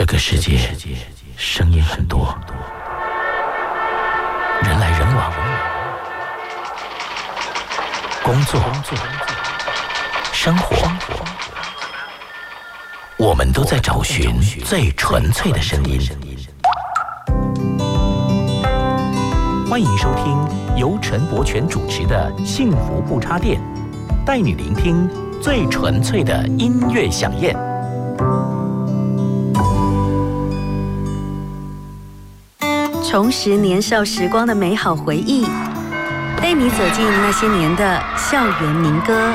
这个世界声音很多，人来人往，工作、生活，我们都在找寻最纯粹的声音。欢迎收听由陈柏权主持的《幸福不插电》，带你聆听最纯粹的音乐响宴。重拾年少时光的美好回忆，带你走进那些年的校园民歌。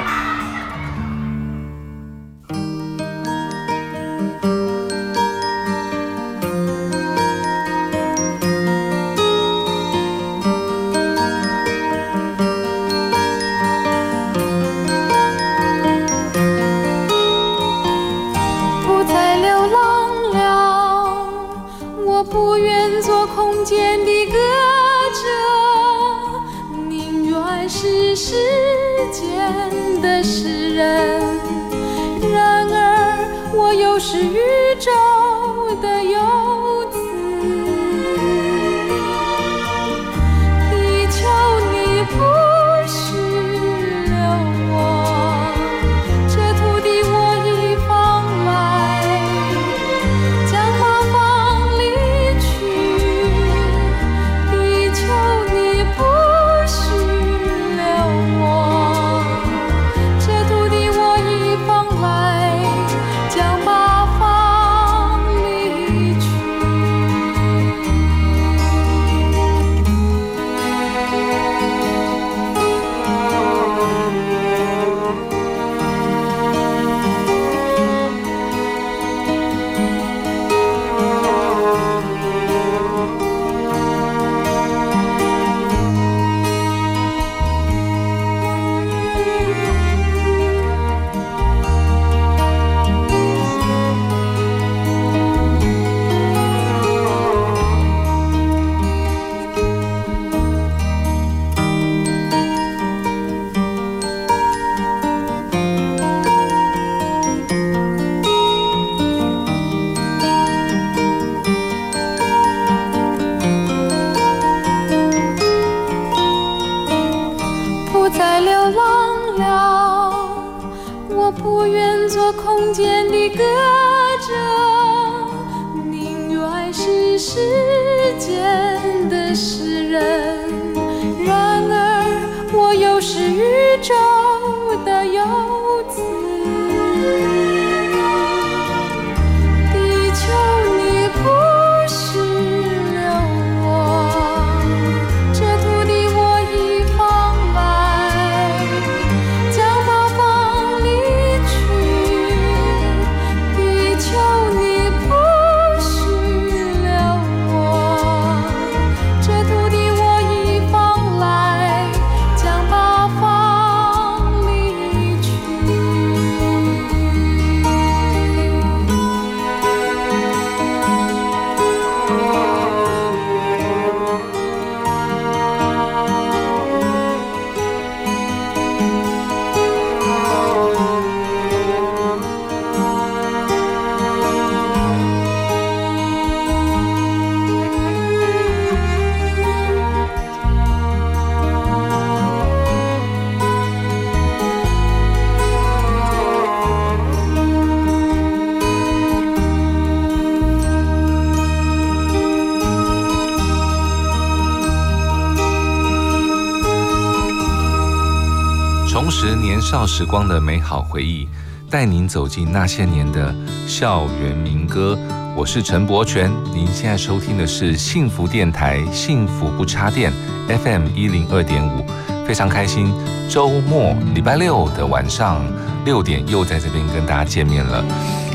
时光的美好回忆，带您走进那些年的校园民歌。我是陈柏权，您现在收听的是幸福电台《幸福不插电》FM 一零二点五，非常开心，周末礼拜六的晚上六点又在这边跟大家见面了。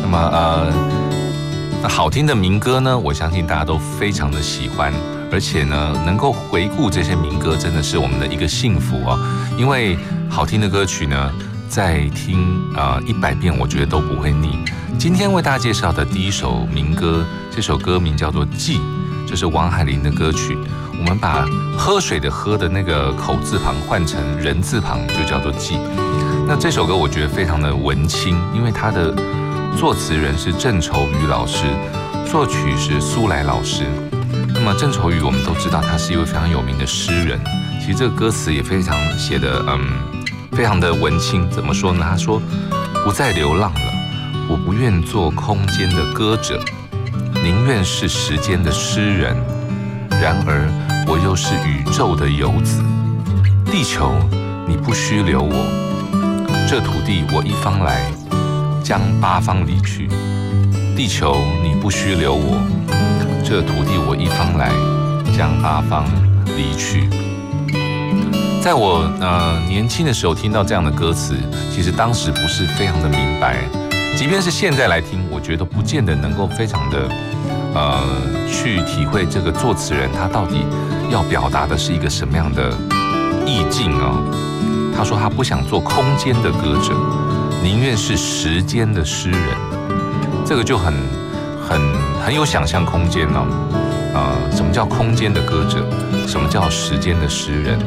那么呃，那好听的民歌呢，我相信大家都非常的喜欢，而且呢，能够回顾这些民歌，真的是我们的一个幸福哦。因为好听的歌曲呢，再听啊一百遍，我觉得都不会腻。今天为大家介绍的第一首民歌，这首歌名叫做《记》，这是王海玲的歌曲。我们把喝水的“喝”的那个口字旁换成人字旁，就叫做“记”。那这首歌我觉得非常的文青，因为它的作词人是郑愁予老师，作曲是苏来老师。那么郑愁予我们都知道，他是一位非常有名的诗人。其实这个歌词也非常写的，嗯，非常的文青。怎么说呢？他说：“不再流浪了，我不愿做空间的歌者，宁愿是时间的诗人。然而我又是宇宙的游子。地球，你不需留我，这土地我一方来，将八方离去。地球，你不需留我。”这土地我一方来，将八方离去。在我呃年轻的时候听到这样的歌词，其实当时不是非常的明白，即便是现在来听，我觉得不见得能够非常的呃去体会这个作词人他到底要表达的是一个什么样的意境啊。他说他不想做空间的歌者，宁愿是时间的诗人。这个就很。很很有想象空间呢，呃，什么叫空间的歌者？什么叫时间的诗人？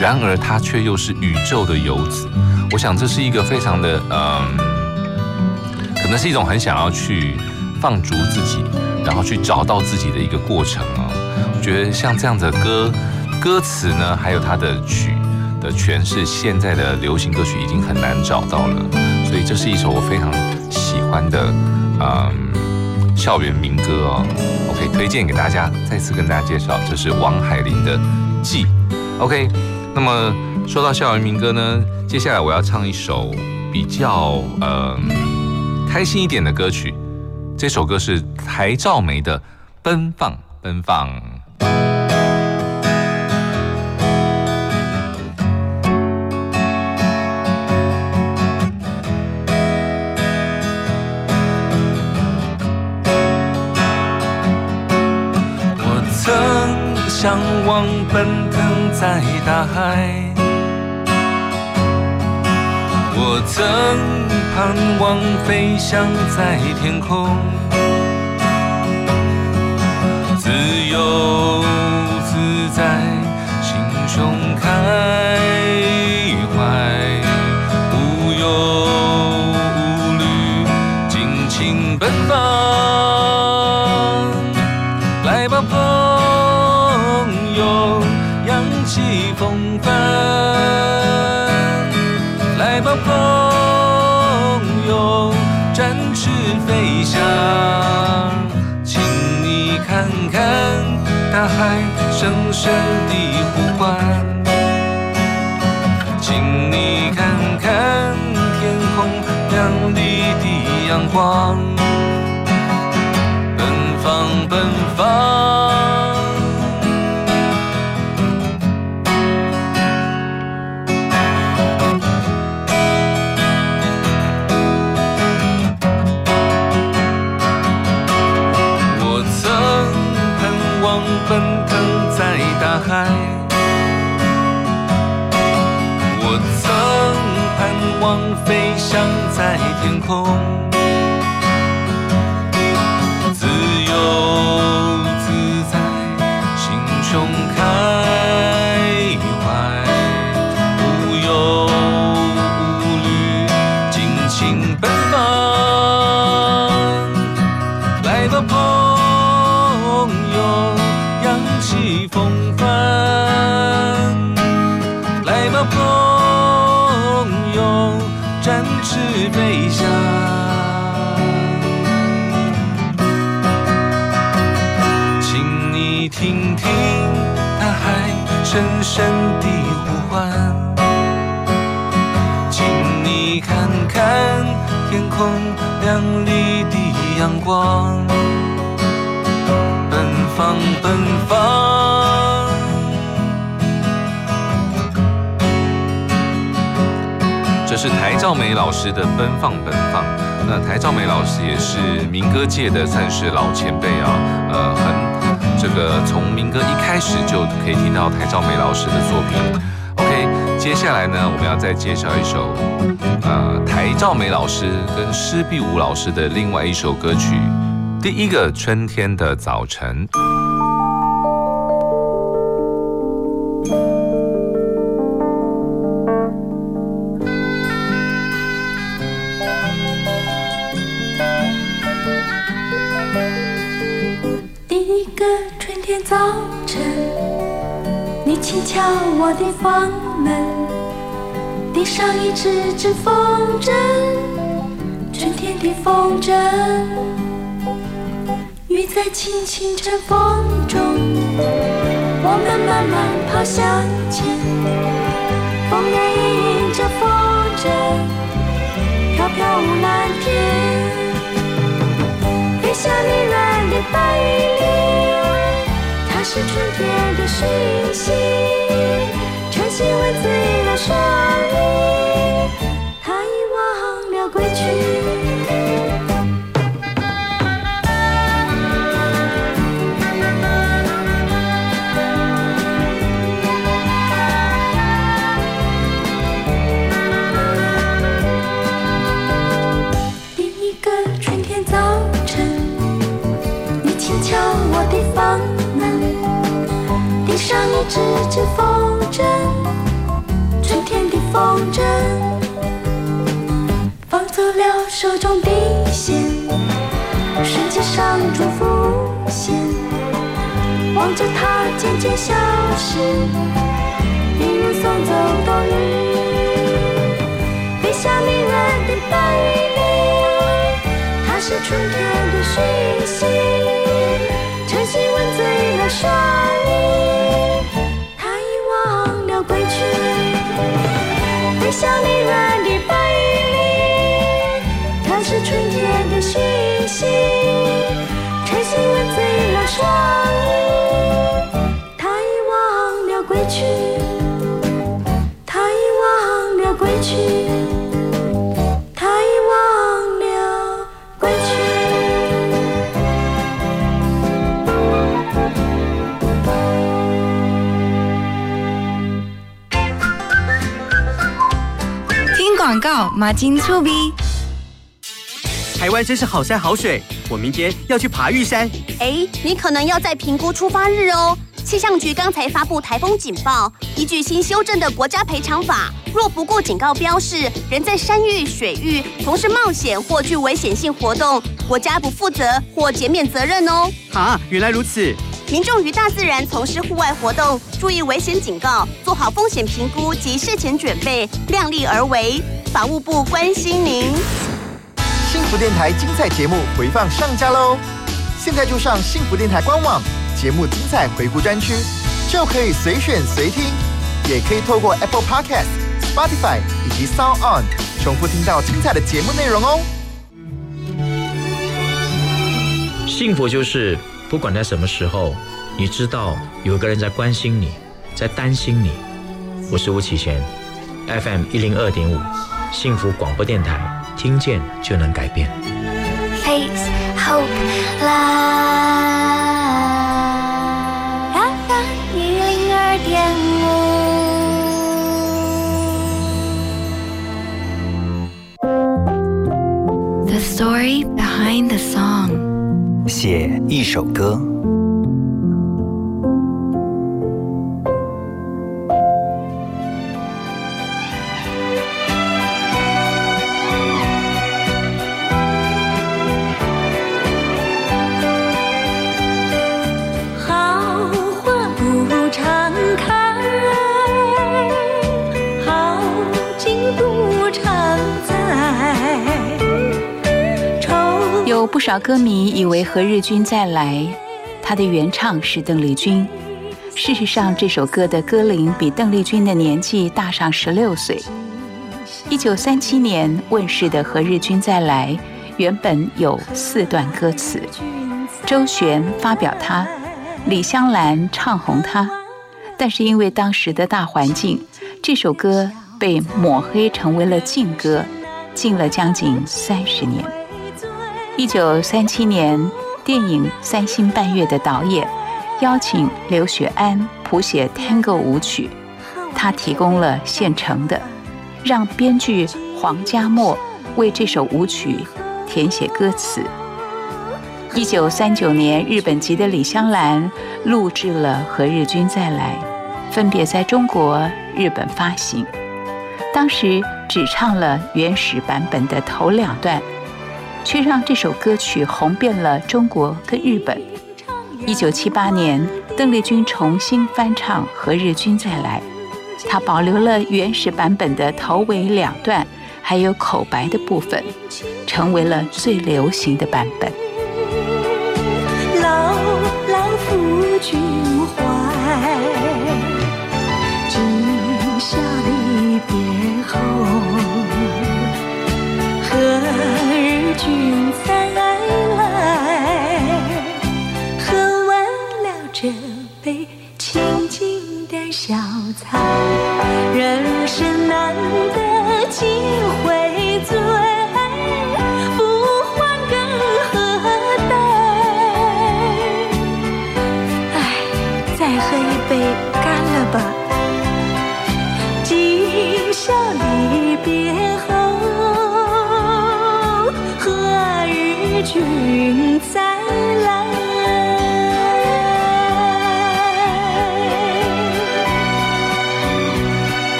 然而他却又是宇宙的游子。我想这是一个非常的，嗯，可能是一种很想要去放逐自己，然后去找到自己的一个过程啊。我觉得像这样的歌歌词呢，还有它的曲的诠释，现在的流行歌曲已经很难找到了。所以这是一首我非常喜欢的，嗯。校园民歌哦，OK，推荐给大家。再次跟大家介绍，这是王海玲的《记》。OK，那么说到校园民歌呢，接下来我要唱一首比较呃开心一点的歌曲。这首歌是台照梅的《奔放奔放》。向往奔腾在大海，我曾盼望飞翔在天空，大海深深的呼唤，请你看看天空亮丽的阳光，飞翔在天空，深深的呼唤，请你看看天空亮丽的阳光，奔放，奔放。这是台照梅老师的《奔放奔放》。那台照梅老师也是民歌界的算是老前辈啊，呃，这个从民歌一开始就可以听到台兆美老师的作品。OK，接下来呢，我们要再介绍一首呃台兆美老师跟施碧梧老师的另外一首歌曲，《第一个春天的早晨》。轻敲我的房门，递上一只只风筝，春天的风筝，雨在轻轻晨风中，我们慢慢跑向前，风也迎着风筝，飘飘舞蓝天。飞向你软的白云，是春天的讯息。晨曦吻醉了双翼，它已忘了归去。它渐消失，一如送走冬日。飞向离人的白云里，它是春天的讯息。晨曦吻醉了双翼，它已忘了归去。飞向离人的白云里，它是春天的讯息。晨曦吻醉了双翼，告，马金醋逼。台湾真是好山好水，我明天要去爬玉山。哎，你可能要再评估出发日哦。气象局刚才发布台风警报，依据新修正的国家赔偿法，若不顾警告标示，人在山域、水域从事冒险或具危险性活动，国家不负责或减免责任哦。啊，原来如此。民众于大自然从事户外活动，注意危险警告，做好风险评估及事前准备，量力而为。法务部关心您。幸福电台精彩节目回放上架喽！现在就上幸福电台官网节目精彩回顾专区，就可以随选随听，也可以透过 Apple Podcast、Spotify 以及 Sound On 重复听到精彩的节目内容哦。幸福就是不管在什么时候，你知道有个人在关心你，在担心你。我是吴启贤，FM 一零二点五，幸福广播电台，听见就能改变。Face Hope Live FM 一零二点五。The story behind the song。写一首歌。有不少歌迷以为《何日君再来》，它的原唱是邓丽君。事实上，这首歌的歌龄比邓丽君的年纪大上十六岁。一九三七年问世的《何日君再来》，原本有四段歌词，周璇发表它，李香兰唱红它。但是因为当时的大环境，这首歌被抹黑成为了禁歌，禁了将近三十年。一九三七年，电影《三星半月》的导演邀请刘雪安谱写 Tango 舞曲，他提供了现成的，让编剧黄家墨为这首舞曲填写歌词。一九三九年，日本籍的李香兰录制了《何日君再来》，分别在中国、日本发行。当时只唱了原始版本的头两段。却让这首歌曲红遍了中国跟日本。一九七八年，邓丽君重新翻唱《何日君再来》，她保留了原始版本的头尾两段，还有口白的部分，成为了最流行的版本。牢牢抚君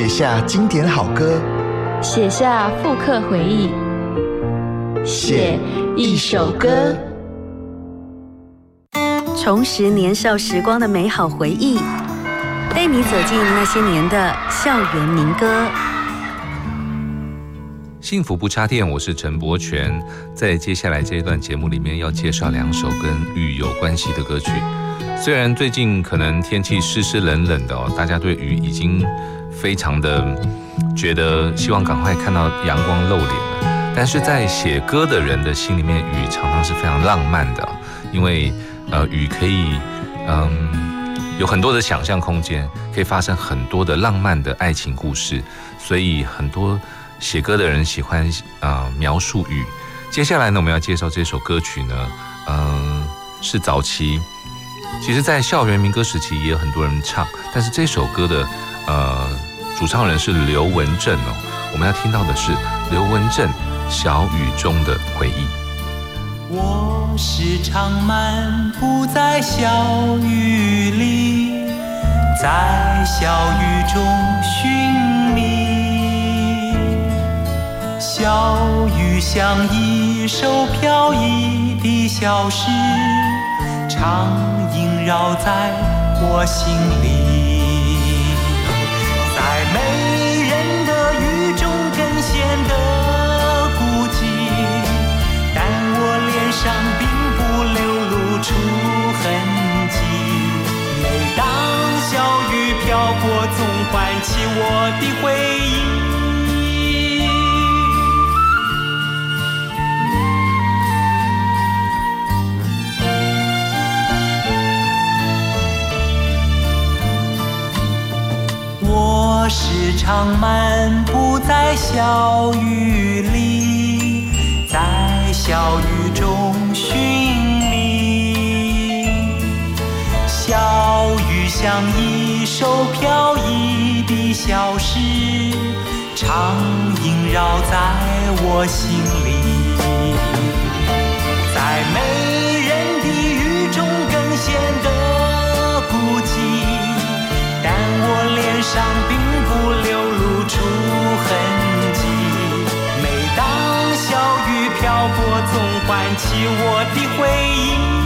写下经典好歌，写下复刻回忆，写一首歌。重拾年少时光的美好回忆，带你走进那些年的校园民歌。幸福不插电，我是陈柏权。在接下来这一段节目里面，要介绍两首跟雨有关系的歌曲。虽然最近可能天气湿湿冷冷的哦，大家对雨已经非常的觉得希望赶快看到阳光露脸了，但是在写歌的人的心里面，雨常常是非常浪漫的，因为呃雨可以嗯有很多的想象空间，可以发生很多的浪漫的爱情故事，所以很多写歌的人喜欢啊、呃描述雨。接下来呢，我们要介绍这首歌曲呢，嗯、是早期。其实，在校园民歌时期也有很多人唱，但是这首歌的呃主唱人是刘文正哦。我们要听到的是刘文正《小雨中的回忆》。我时常漫步在小雨里，在小雨中寻觅。小雨像一首飘逸的小诗，常萦绕在我心里。当小雨飘过，总唤起我的回忆。我时常漫步在小雨里，像一首飘逸的小诗，常萦绕在我心里。在没人的雨中更显得孤寂。但我脸上并不流露出痕迹。每当小雨飘过，总唤起我的回忆。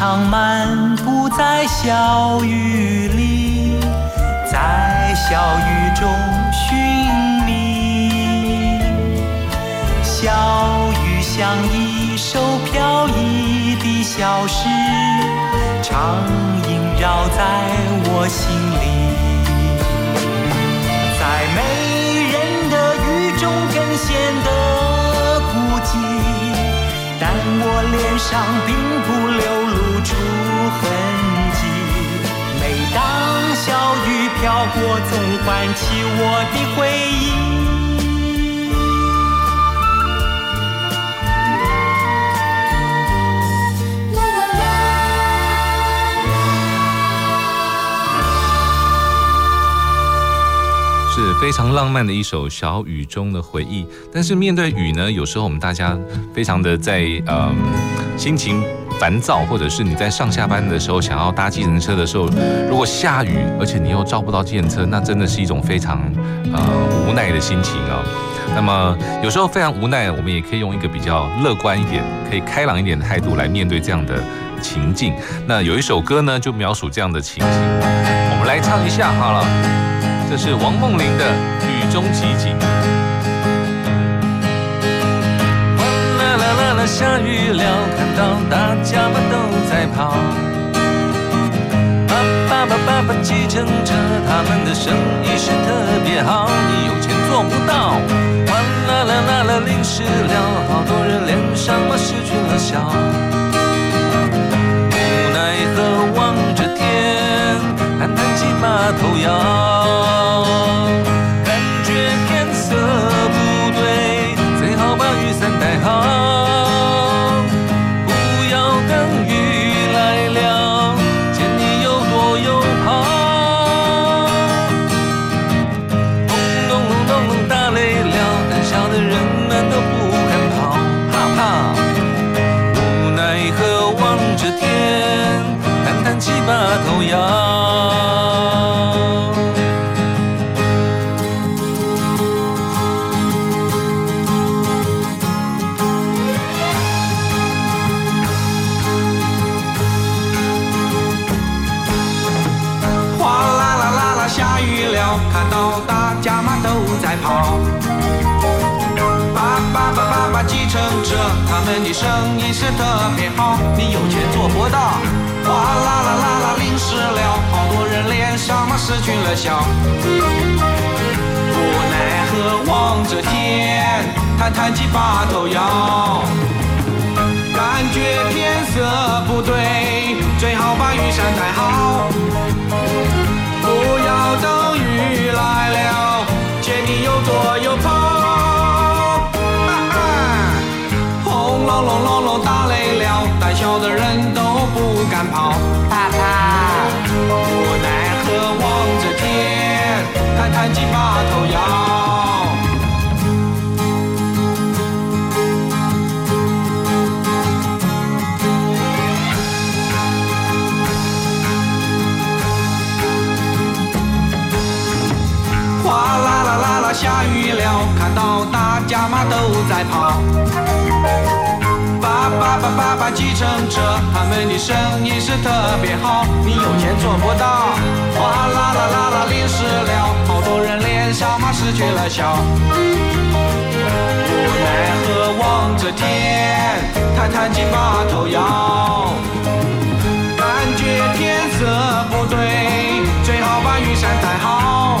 常漫步在小雨里，在小雨中寻觅。小雨像一首飘逸的小诗，常萦绕在我心里。在没人的雨中更显得孤寂。但我脸上并不流我总唤起我的回忆，是非常浪漫的一首小雨中的回忆。但是面对雨呢？有时候我们大家非常的在嗯心情。烦躁，或者是你在上下班的时候想要搭计程车的时候，如果下雨，而且你又招不到计程车，那真的是一种非常呃无奈的心情啊。那么有时候非常无奈，我们也可以用一个比较乐观一点、可以开朗一点的态度来面对这样的情境。那有一首歌呢，就描述这样的情形，我们来唱一下好了。这是王梦玲的《雨中奇景》。下雨了，看到大家们都在跑。爸爸爸爸爸，计程车，他们的生意是特别好，你有钱做不到。哗啦啦啦啦，淋湿了，好多人脸上嘛失去了笑。无奈何望着天，叹叹气把头摇，特别好，你有钱做不到。哗啦啦啦啦，淋湿了，好多人脸上嘛失去了笑。无奈何望着天，叹叹气把头摇。感觉天色不对，最好把雨伞带好。不要等雨来了，见你又躲又跑。啊啊轰隆隆隆隆了，胆小的人都不敢跑。怕怕，无奈何望着天，叹叹气把头摇。哗啦啦啦啦，下雨了，看到大家嘛都在跑。叭叭叭叭叭，计程车，他们的生意是特别好，你有钱做不到。哗啦啦啦啦，淋湿了，好多人脸上嘛失去了笑。无奈何望着天，叹叹气把头摇。感觉天色不对，最好把雨伞带好。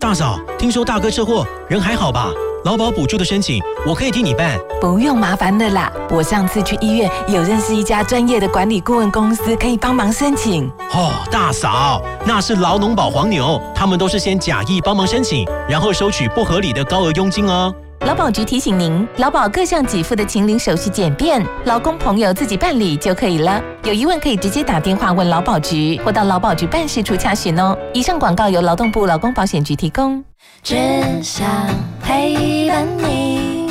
大嫂，听说大哥车祸，人还好吧？劳保补助的申请，我可以替你办。不用麻烦的啦，我上次去医院有认识一家专业的管理顾问公司，可以帮忙申请。哦，大嫂，那是劳农保黄牛，他们都是先假意帮忙申请，然后收取不合理的高额佣金哦。劳保局提醒您，劳保各项给付的请领手续简便，劳工朋友自己办理就可以了。有疑问可以直接打电话问劳保局，或到劳保局办事处查询哦。以上广告由劳动部劳工保险局提供。只想陪伴你，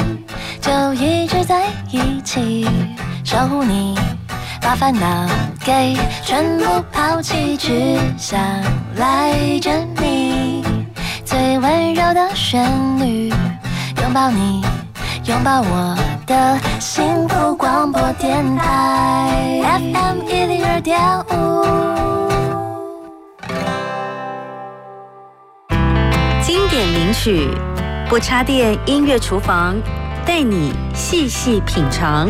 就一直在一起，守护你，把烦恼给全部抛弃，只想赖着你，最温柔的旋律。拥抱你，拥抱我的幸福广播电台 FM 一零二点五。经典名曲，不插电音乐厨房，带你细细品尝。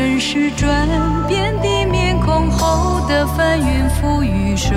人世转变的面孔后的翻云覆雨手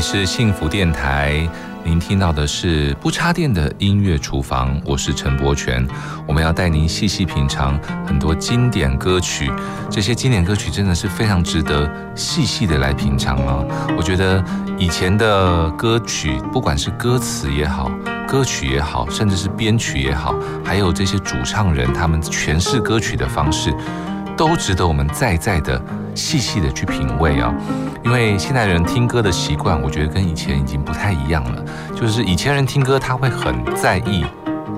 是幸福电台，您听到的是不插电的音乐厨房，我是陈柏权。我们要带您细细品尝很多经典歌曲，这些经典歌曲真的是非常值得细细的来品尝啊！我觉得以前的歌曲，不管是歌词也好，歌曲也好，甚至是编曲也好，还有这些主唱人他们诠释歌曲的方式，都值得我们再再的细细的去品味啊！因为现在人听歌的习惯，我觉得跟以前已经不太一样了。就是以前人听歌，他会很在意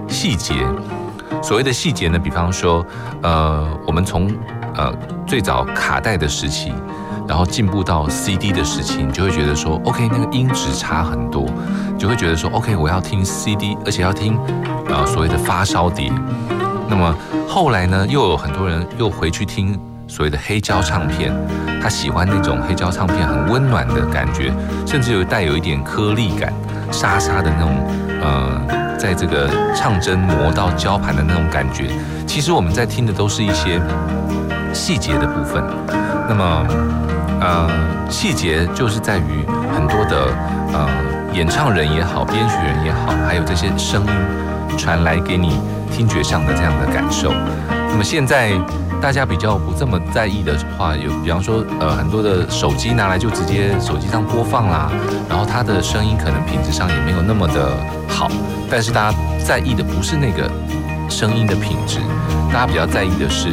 细节。所谓的细节呢，比方说，呃，我们从呃最早卡带的时期，然后进步到 CD 的时期，你就会觉得说，OK，那个音质差很多，就会觉得说，OK，我要听 CD，而且要听呃所谓的发烧碟。那么后来呢，又有很多人又回去听所谓的黑胶唱片，他喜欢那种黑胶唱片很温暖的感觉，甚至有带有一点颗粒感、沙沙的那种呃，在这个唱针磨到胶盘的那种感觉。其实我们在听的都是一些细节的部分。那么呃，细节就是在于很多的呃演唱人也好，编曲人也好，还有这些声音传来给你。听觉上的这样的感受，那么现在大家比较不这么在意的话，有比方说，呃，很多的手机拿来就直接手机上播放啦，然后它的声音可能品质上也没有那么的好，但是大家在意的不是那个声音的品质，大家比较在意的是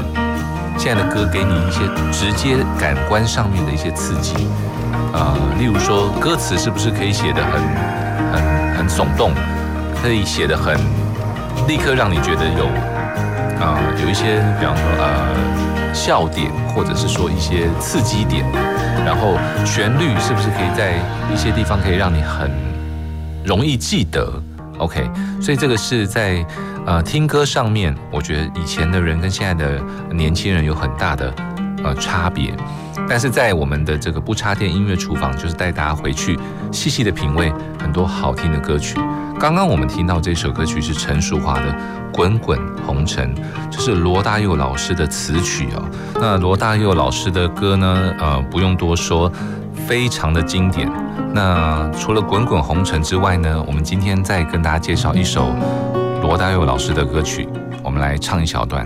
现在的歌给你一些直接感官上面的一些刺激，呃，例如说歌词是不是可以写得很很很耸动，可以写得很。立刻让你觉得有，啊，有一些，比方说，呃，笑点，或者是说一些刺激点，然后旋律是不是可以在一些地方可以让你很容易记得？OK，所以这个是在呃听歌上面，我觉得以前的人跟现在的年轻人有很大的呃差别，但是在我们的这个不插电音乐厨房，就是带大家回去细细的品味很多好听的歌曲。刚刚我们听到这首歌曲是陈淑桦的《滚滚红尘》，这是罗大佑老师的词曲哦。那罗大佑老师的歌呢？呃，不用多说，非常的经典。那除了《滚滚红尘》之外呢，我们今天再跟大家介绍一首罗大佑老师的歌曲，我们来唱一小段。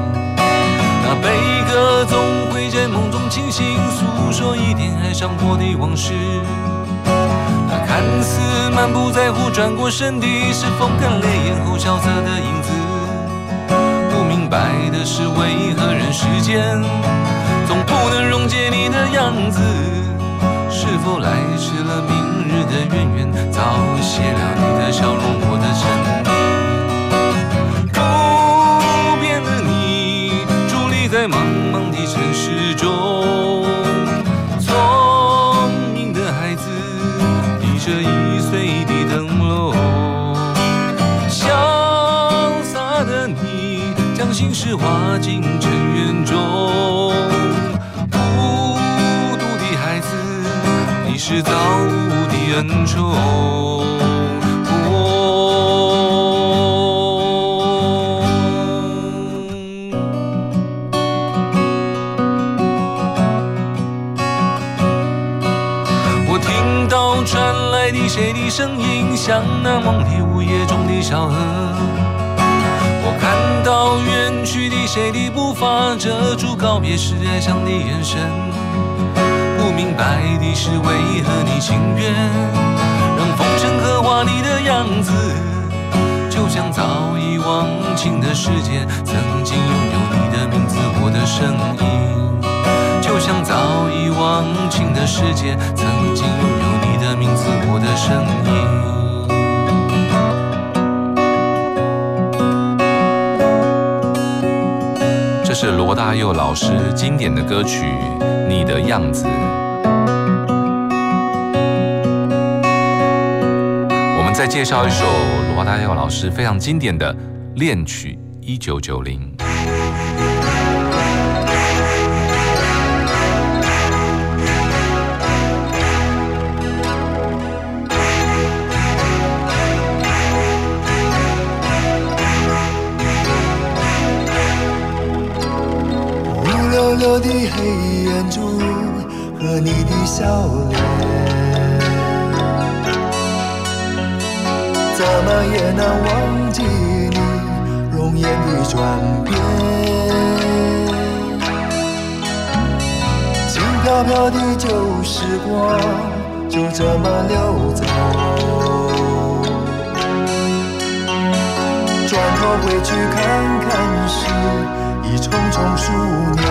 那悲歌总会。在梦中清醒，诉说一点爱上过的往事。那看似满不在乎，转过身的是风干泪眼后萧瑟的影子。不明白的是，为何人世间总不能溶解你的样子？是否来迟了明日的渊源，早谢了你的笑容，我的身影。化进尘缘中。孤独的孩子，你是造物的恩宠。我听到传来的谁的声音像那梦里午夜中的小河？我看到远去谁的步伐，遮住告别时哀伤的眼神。不明白的是，为何你情愿让风尘刻画你的样子？就像早已忘情的世界，曾经拥有你的名字，我的声音。就像早已忘情的世界，曾经拥有你的名字，我的声音。这是罗大佑老师经典的歌曲《你的样子》。我们再介绍一首罗大佑老师非常经典的恋曲《一九九零》。我的黑眼珠和你的笑脸，怎么也难忘记你容容颜的转变，轻飘飘的旧时光就这么溜走。转头回去看看时，已匆匆数年。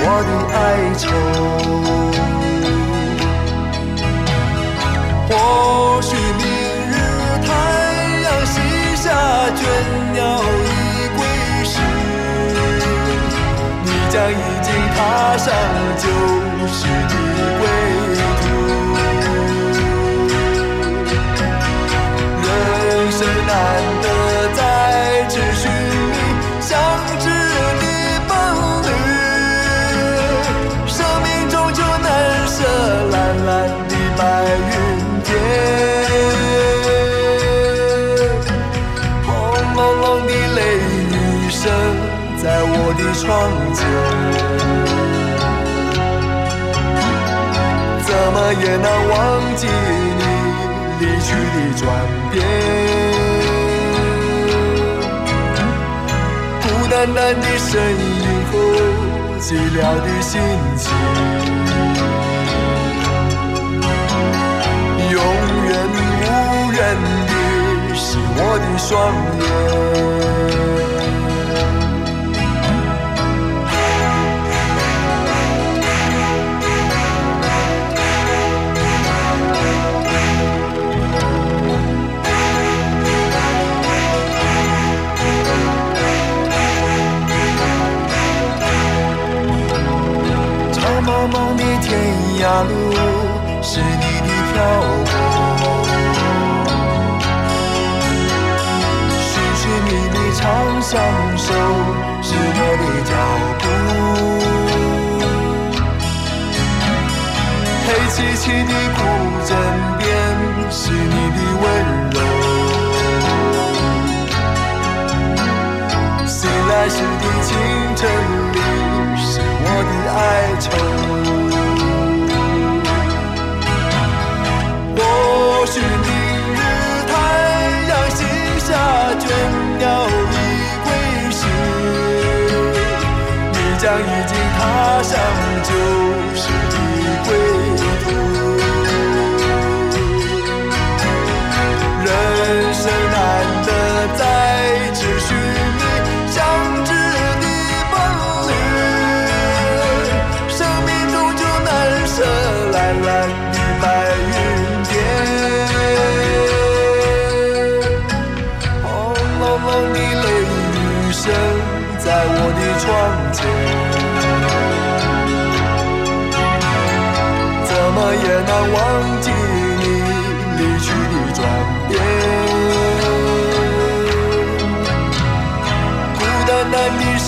我的哀愁。或许明日太阳西下，倦鸟已归时，你将已经踏上旧时的怎么也难忘记你。离去的转变，孤单单的身影和寂寥的心情，永远无人的是我的双眼。天涯路，是你的漂泊。寻寻觅觅长相守，是我的脚步。黑漆漆的古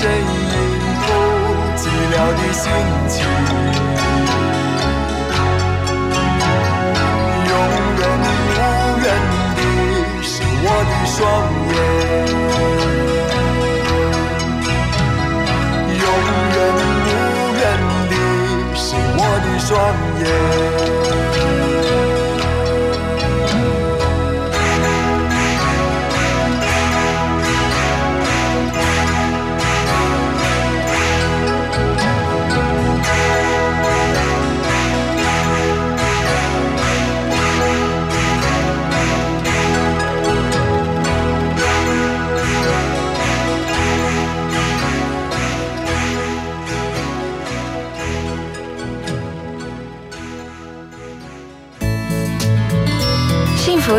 单的身影和寂寥的心情，永远无人的是我的双眼，永远无人的是我的双眼。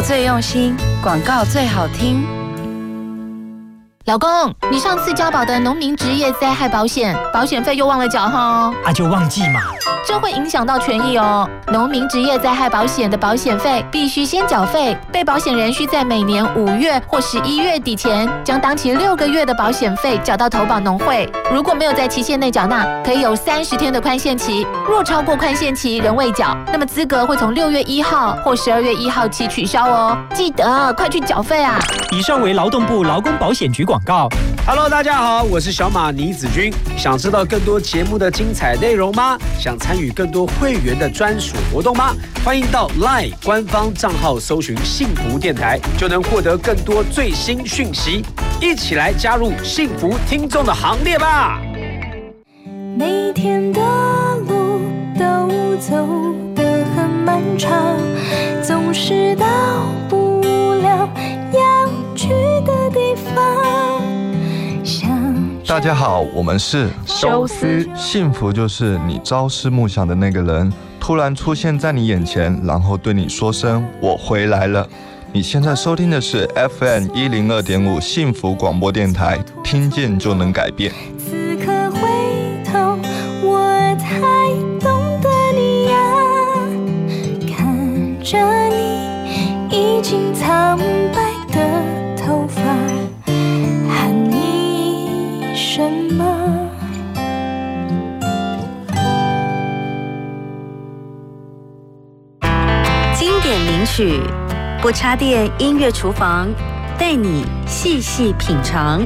最用心，广告最好听。老公，你上次交保的农民职业灾害保险，保险费又忘了缴哈？啊，就忘记嘛。这会影响到权益哦。农民职业灾害保险的保险费必须先缴费，被保险人需在每年五月或十一月底前，将当期六个月的保险费缴到投保农会。如果没有在期限内缴纳，可以有三十天的宽限期。若超过宽限期仍未缴，那么资格会从六月一号或十二月一号起取消哦。记得快去缴费啊！以上为劳动部劳工保险局广告。Hello，大家好，我是小马倪子君。想知道更多节目的精彩内容吗？想参参与更多会员的专属活动吗？欢迎到 LINE 官方账号搜寻“幸福电台”，就能获得更多最新讯息。一起来加入幸福听众的行列吧！每天的路都走得很漫长，总是到不大家好，我们是收思幸福就是你朝思暮想的那个人突然出现在你眼前，然后对你说声“我回来了”。你现在收听的是 FM 一零二点五幸福广播电台，听见就能改变。此刻回头，我才懂得你呀，看着你已经苍白曲，不插电音乐厨房，带你细细品尝。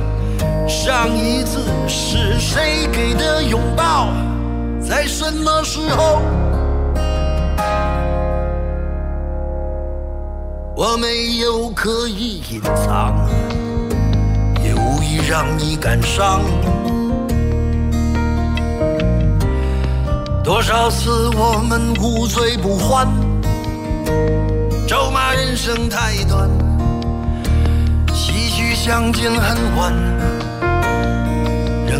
上一次是谁给的拥抱，在什么时候？我没有刻意隐藏，也无意让你感伤。多少次我们无醉不欢，咒骂人生太短。唏嘘相见恨晚，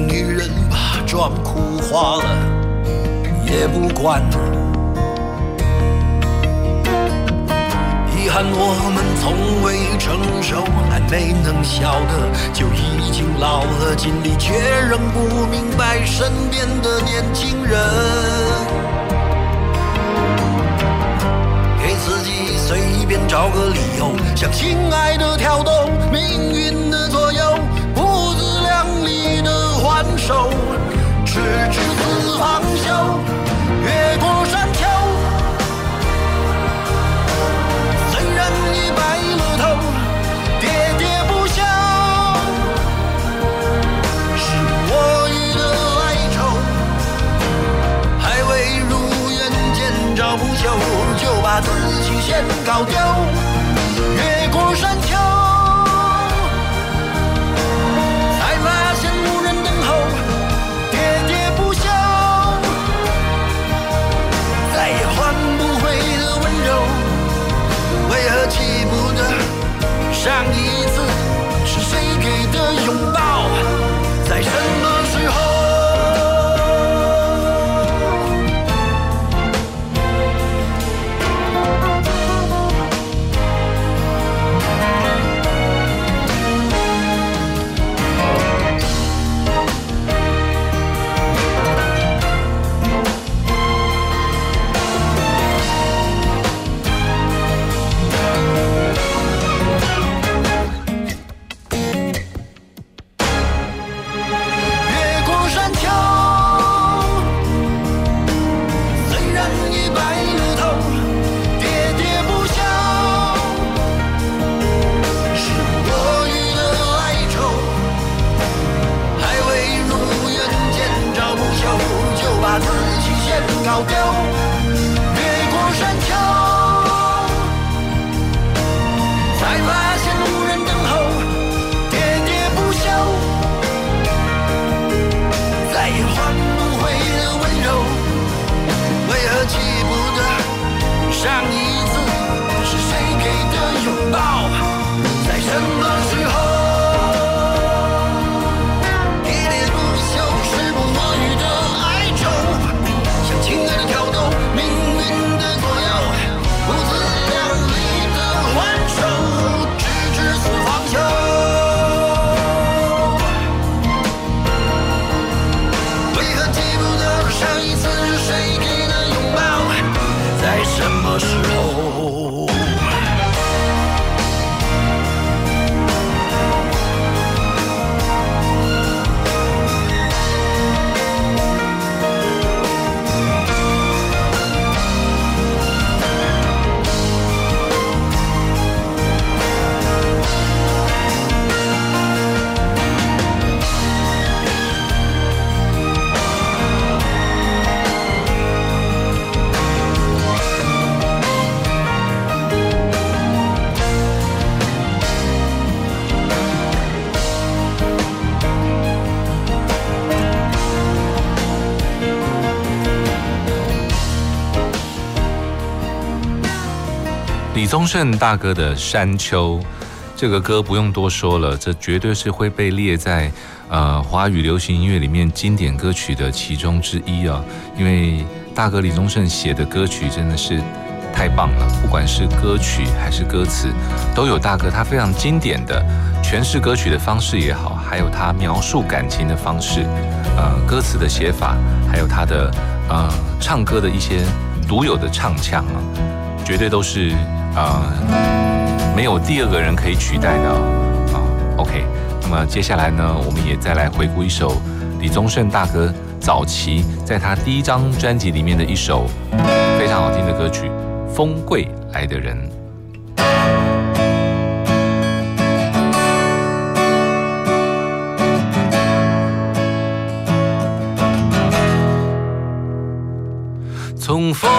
女人把妆哭花了也不管。遗憾我们从未成熟，还没能笑得就已经老了，尽力却仍不明白身边的年轻人。给自己随便找个理由，向心爱的跳动方休，越过山丘。虽然已白了头，喋喋不休，是我予的哀愁，还未如愿见着不朽，就把自己先搞丢，李宗盛大哥的《山丘》这个歌不用多说了，这绝对是会被列在呃华语流行音乐里面经典歌曲的其中之一啊。因为大哥李宗盛写的歌曲真的是太棒了，不管是歌曲还是歌词，都有大哥他非常经典的诠释歌曲的方式也好，还有他描述感情的方式，呃，歌词的写法，还有他的呃唱歌的一些独有的唱腔啊，绝对都是呃没有第二个人可以取代的啊。OK，那么接下来呢，我们也再来回顾一首李宗盛大哥早期在他第一张专辑里面的一首非常好听的歌曲《风贵来的人》。从风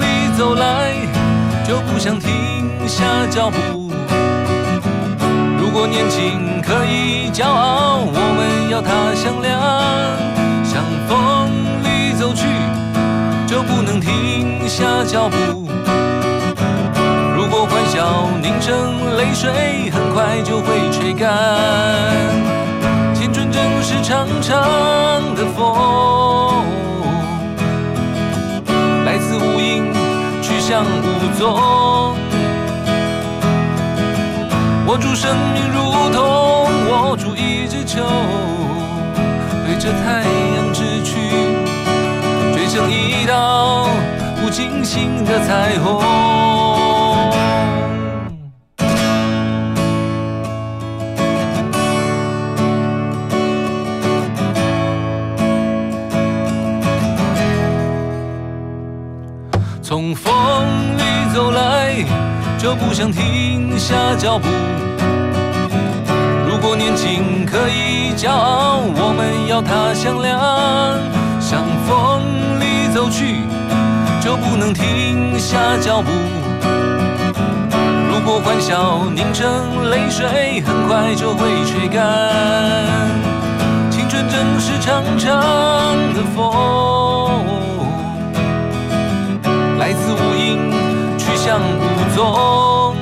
里走来，就不想停下脚步。如果年轻可以骄傲，我们要踏向亮。向风里走去，就不能停下脚步。如果欢笑凝成泪水，很快就会吹干。青春正是长长的风。想不做。我祝生命如同我祝一只球，对着太阳直去，追成一道不经心的彩虹。风里走来，就不想停下脚步。如果年轻可以骄傲，我们要踏向亮。向风里走去，就不能停下脚步。如果欢笑凝成泪水，很快就会吹干。青春正是长长的风。来自无影，去向无踪。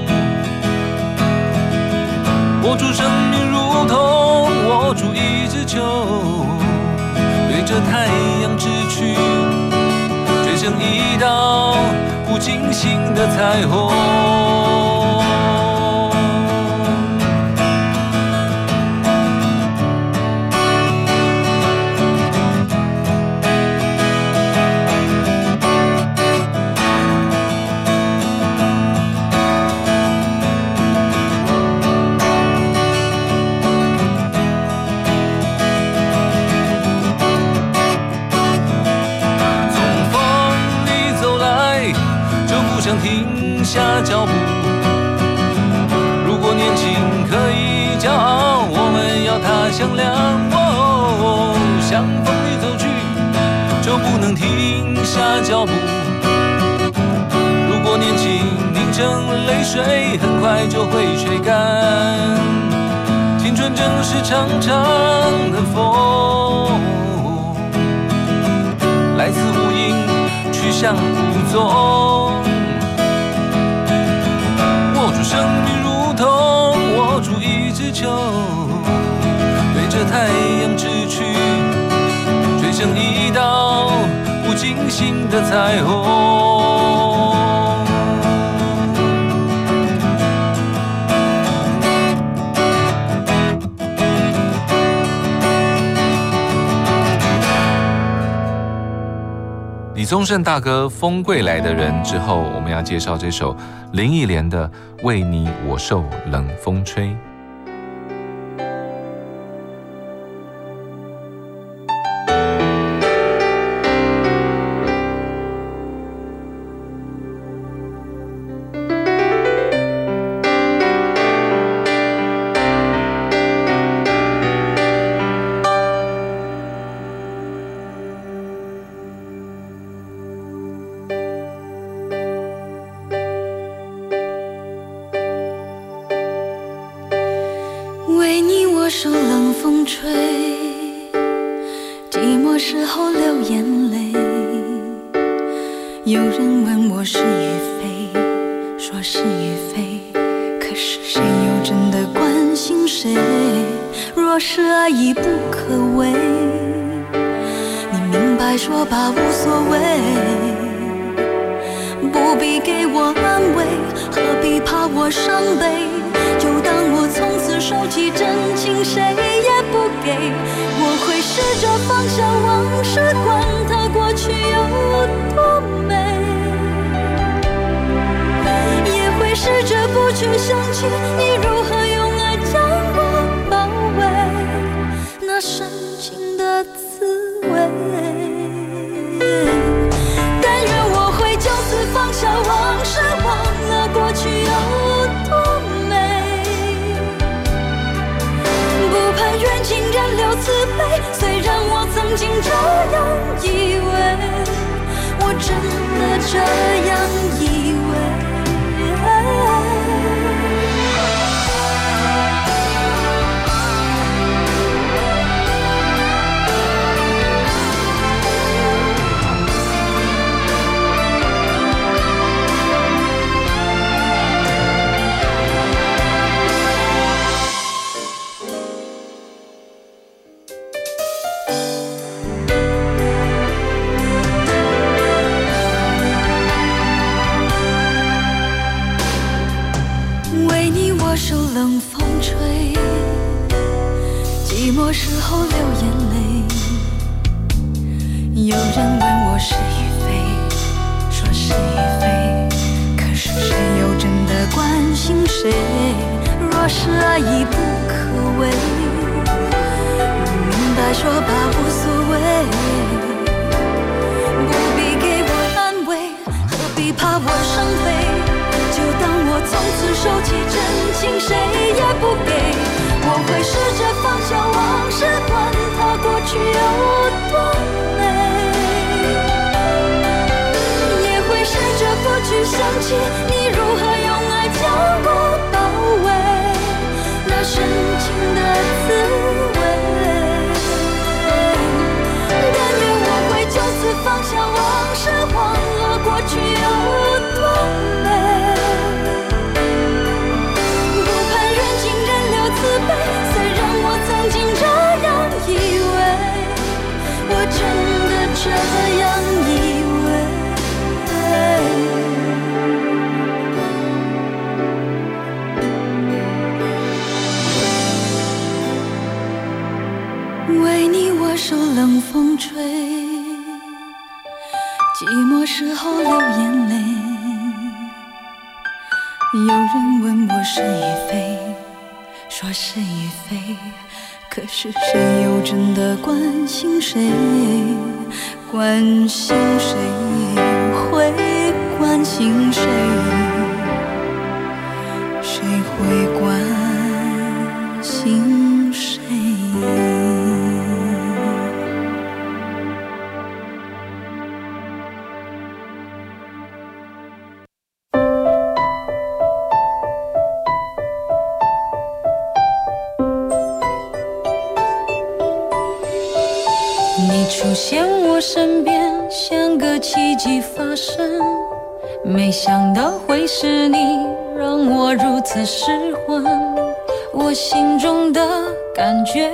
握住生命，如同握住一只球，对着太阳直去，追成一道不尽心的彩虹。下脚步。如果年轻凝成泪水，很快就会吹干。青春正是长长的风，来自无影，去向无踪。握住生命，如同握住一只球，对着太阳直去，追成一道不尽心的彩虹。李宗盛大哥《风归来的人》之后，我们要介绍这首林忆莲的《为你我受冷风吹》。曾经这样以为，我真的这样以为。流眼泪。有人问我是与非，说是与非，可是谁又真的关心谁？若是爱已不可为，明白说吧无所谓，不必给我安慰，何必怕我伤悲？就当我从此收起真情，谁也不给。试着放下往事，管它过去有多美，也会试着不去想起你如何用爱将我包围，那深情的滋味。是与非，说是与非，可是谁又真的关心谁？关心谁会关心？谁魂。我心中的感觉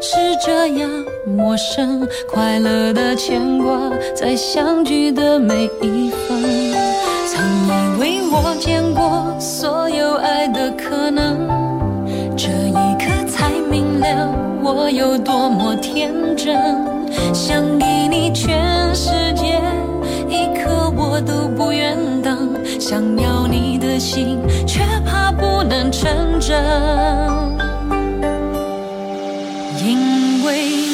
是这样陌生，快乐的牵挂在相聚的每一分。曾以为我见过所有爱的可能，这一刻才明了我有多么天真。想给你全世界，一刻我都不愿。想要你的心，却怕不能成真。因为